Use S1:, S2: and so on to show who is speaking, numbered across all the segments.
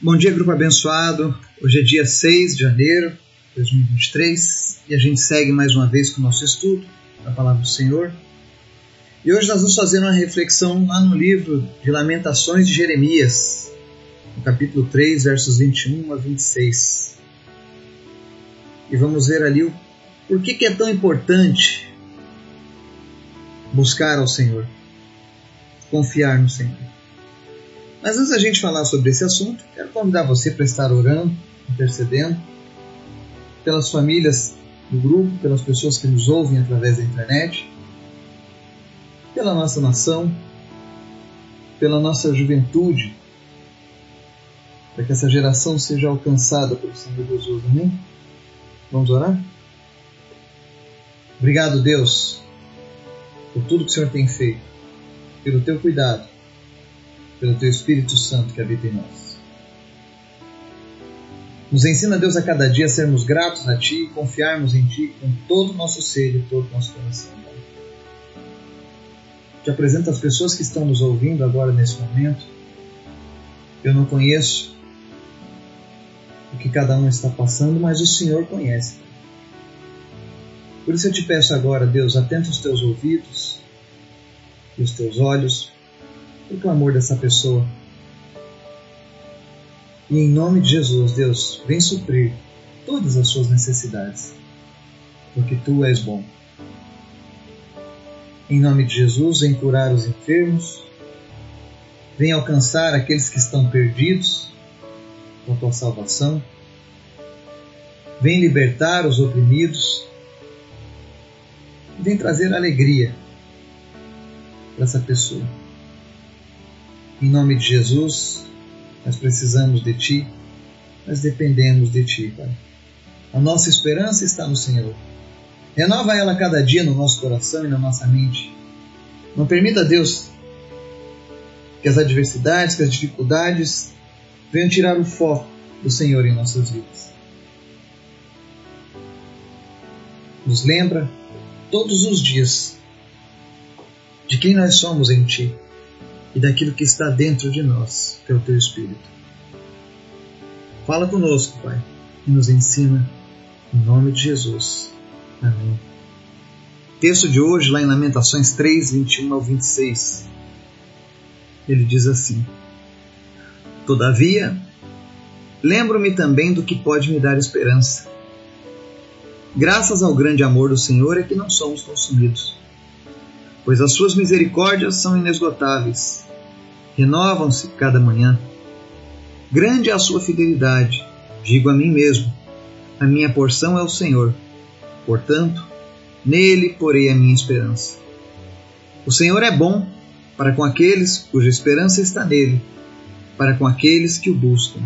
S1: Bom dia, grupo abençoado. Hoje é dia 6 de janeiro de 2023 e a gente segue mais uma vez com o nosso estudo da Palavra do Senhor. E hoje nós vamos fazer uma reflexão lá no livro de Lamentações de Jeremias, no capítulo 3, versos 21 a 26. E vamos ver ali o por que, que é tão importante buscar ao Senhor, confiar no Senhor. Mas antes da gente falar sobre esse assunto, quero convidar você para estar orando, intercedendo pelas famílias do grupo, pelas pessoas que nos ouvem através da internet, pela nossa nação, pela nossa juventude, para que essa geração seja alcançada pelo Senhor Jesus. Amém? Vamos orar? Obrigado, Deus, por tudo que o Senhor tem feito, pelo teu cuidado pelo Teu Espírito Santo que habita em nós. Nos ensina, Deus, a cada dia a sermos gratos a Ti e confiarmos em Ti com todo o nosso ser e todo o nosso coração. Te apresento as pessoas que estão nos ouvindo agora nesse momento. Eu não conheço o que cada um está passando, mas o Senhor conhece. Por isso eu te peço agora, Deus, atenta os teus ouvidos e os teus olhos o clamor dessa pessoa. E em nome de Jesus, Deus, vem suprir todas as suas necessidades, porque tu és bom. Em nome de Jesus, vem curar os enfermos, vem alcançar aqueles que estão perdidos com tua salvação, vem libertar os oprimidos, vem trazer alegria para essa pessoa. Em nome de Jesus, nós precisamos de Ti, nós dependemos de Ti, Pai. A nossa esperança está no Senhor. Renova ela cada dia no nosso coração e na nossa mente. Não permita, Deus, que as adversidades, que as dificuldades venham tirar o foco do Senhor em nossas vidas. Nos lembra todos os dias de quem nós somos em Ti e daquilo que está dentro de nós, que é o teu Espírito. Fala conosco, Pai, e nos ensina, em nome de Jesus. Amém. Texto de hoje, lá em Lamentações 3, 21 ao 26. Ele diz assim: Todavia, lembro-me também do que pode me dar esperança. Graças ao grande amor do Senhor é que não somos consumidos pois as suas misericórdias são inesgotáveis, renovam-se cada manhã. Grande é a sua fidelidade, digo a mim mesmo, a minha porção é o Senhor, portanto, nele porei a minha esperança. O Senhor é bom para com aqueles cuja esperança está nele, para com aqueles que o buscam.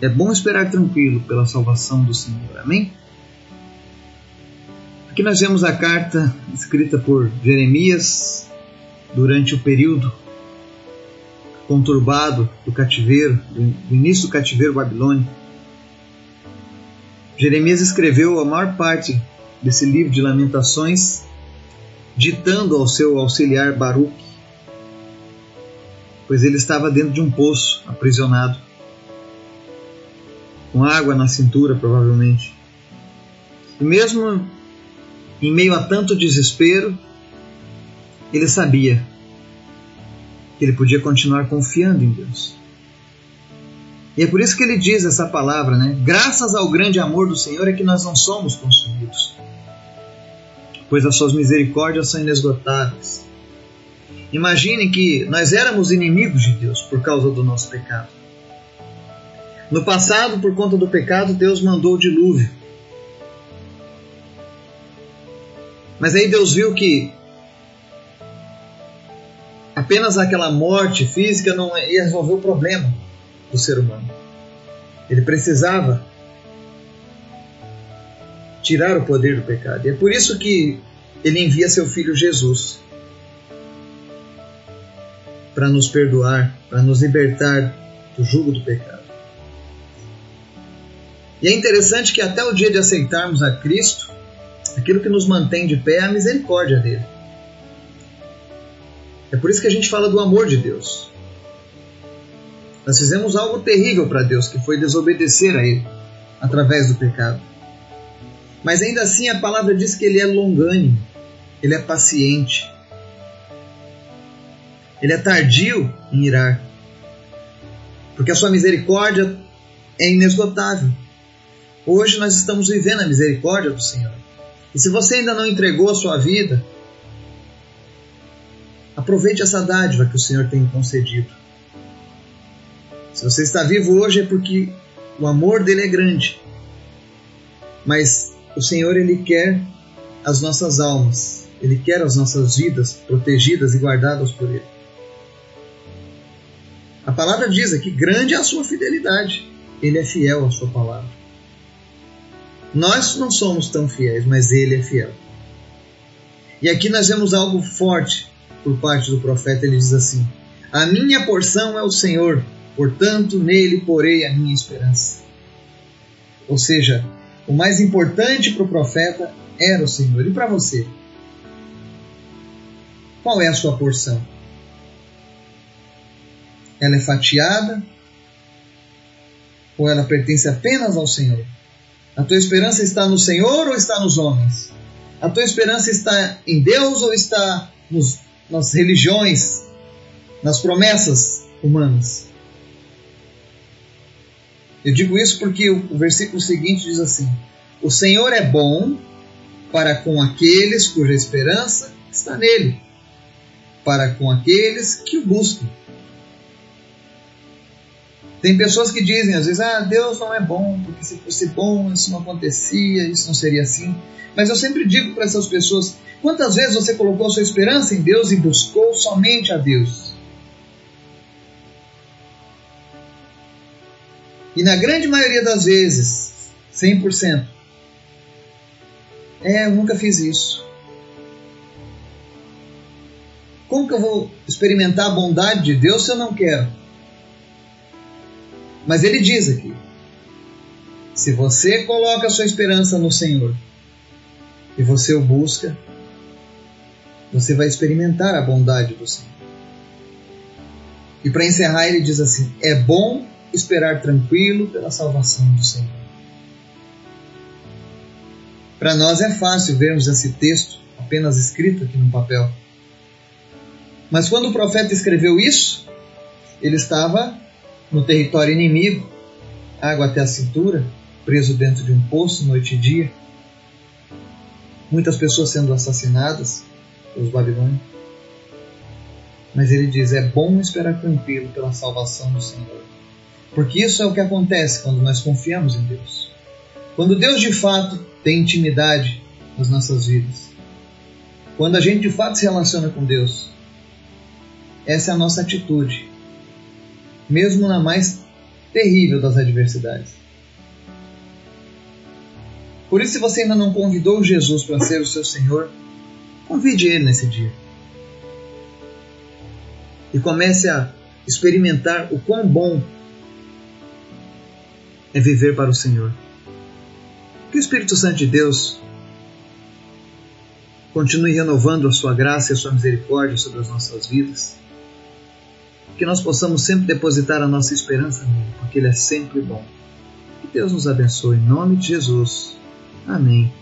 S1: É bom esperar tranquilo pela salvação do Senhor. Amém? Aqui nós vemos a carta escrita por Jeremias durante o período conturbado do cativeiro, do início do cativeiro babilônico. Jeremias escreveu a maior parte desse livro de lamentações, ditando ao seu auxiliar Baruch, pois ele estava dentro de um poço, aprisionado, com água na cintura, provavelmente. E mesmo em meio a tanto desespero, ele sabia que ele podia continuar confiando em Deus. E é por isso que ele diz essa palavra, né? Graças ao grande amor do Senhor é que nós não somos consumidos, pois as suas misericórdias são inesgotáveis. Imagine que nós éramos inimigos de Deus por causa do nosso pecado. No passado, por conta do pecado, Deus mandou o dilúvio Mas aí Deus viu que apenas aquela morte física não ia resolver o problema do ser humano. Ele precisava tirar o poder do pecado. E é por isso que ele envia seu filho Jesus para nos perdoar, para nos libertar do jugo do pecado. E é interessante que até o dia de aceitarmos a Cristo, Aquilo que nos mantém de pé é a misericórdia dele. É por isso que a gente fala do amor de Deus. Nós fizemos algo terrível para Deus, que foi desobedecer a Ele através do pecado. Mas ainda assim a palavra diz que Ele é longânimo, Ele é paciente, Ele é tardio em irar, porque a sua misericórdia é inesgotável. Hoje nós estamos vivendo a misericórdia do Senhor. E se você ainda não entregou a sua vida, aproveite essa dádiva que o Senhor tem concedido. Se você está vivo hoje é porque o amor dele é grande. Mas o Senhor ele quer as nossas almas, ele quer as nossas vidas protegidas e guardadas por ele. A palavra diz aqui: grande é a sua fidelidade. Ele é fiel à sua palavra. Nós não somos tão fiéis, mas ele é fiel. E aqui nós vemos algo forte por parte do profeta. Ele diz assim: A minha porção é o Senhor, portanto nele porei a minha esperança. Ou seja, o mais importante para o profeta era o Senhor. E para você? Qual é a sua porção? Ela é fatiada? Ou ela pertence apenas ao Senhor? A tua esperança está no Senhor ou está nos homens? A tua esperança está em Deus ou está nos, nas religiões, nas promessas humanas? Eu digo isso porque o versículo seguinte diz assim: O Senhor é bom para com aqueles cuja esperança está nele, para com aqueles que o buscam. Tem pessoas que dizem às vezes, ah, Deus não é bom, porque se fosse bom isso não acontecia, isso não seria assim. Mas eu sempre digo para essas pessoas: quantas vezes você colocou sua esperança em Deus e buscou somente a Deus? E na grande maioria das vezes, 100%, é, eu nunca fiz isso. Como que eu vou experimentar a bondade de Deus se eu não quero? Mas ele diz aqui: se você coloca a sua esperança no Senhor e você o busca, você vai experimentar a bondade do Senhor. E para encerrar, ele diz assim: é bom esperar tranquilo pela salvação do Senhor. Para nós é fácil vermos esse texto apenas escrito aqui no papel. Mas quando o profeta escreveu isso, ele estava no território inimigo, água até a cintura, preso dentro de um poço noite e dia. Muitas pessoas sendo assassinadas pelos babilônios. Mas ele diz: é bom esperar tranquilo pela salvação do Senhor. Porque isso é o que acontece quando nós confiamos em Deus. Quando Deus de fato tem intimidade nas nossas vidas. Quando a gente de fato se relaciona com Deus. Essa é a nossa atitude mesmo na mais terrível das adversidades. Por isso, se você ainda não convidou Jesus para ser o seu Senhor, convide Ele nesse dia. E comece a experimentar o quão bom é viver para o Senhor. Que o Espírito Santo de Deus continue renovando a sua graça e a sua misericórdia sobre as nossas vidas que nós possamos sempre depositar a nossa esperança nele, porque ele é sempre bom. Que Deus nos abençoe em nome de Jesus. Amém.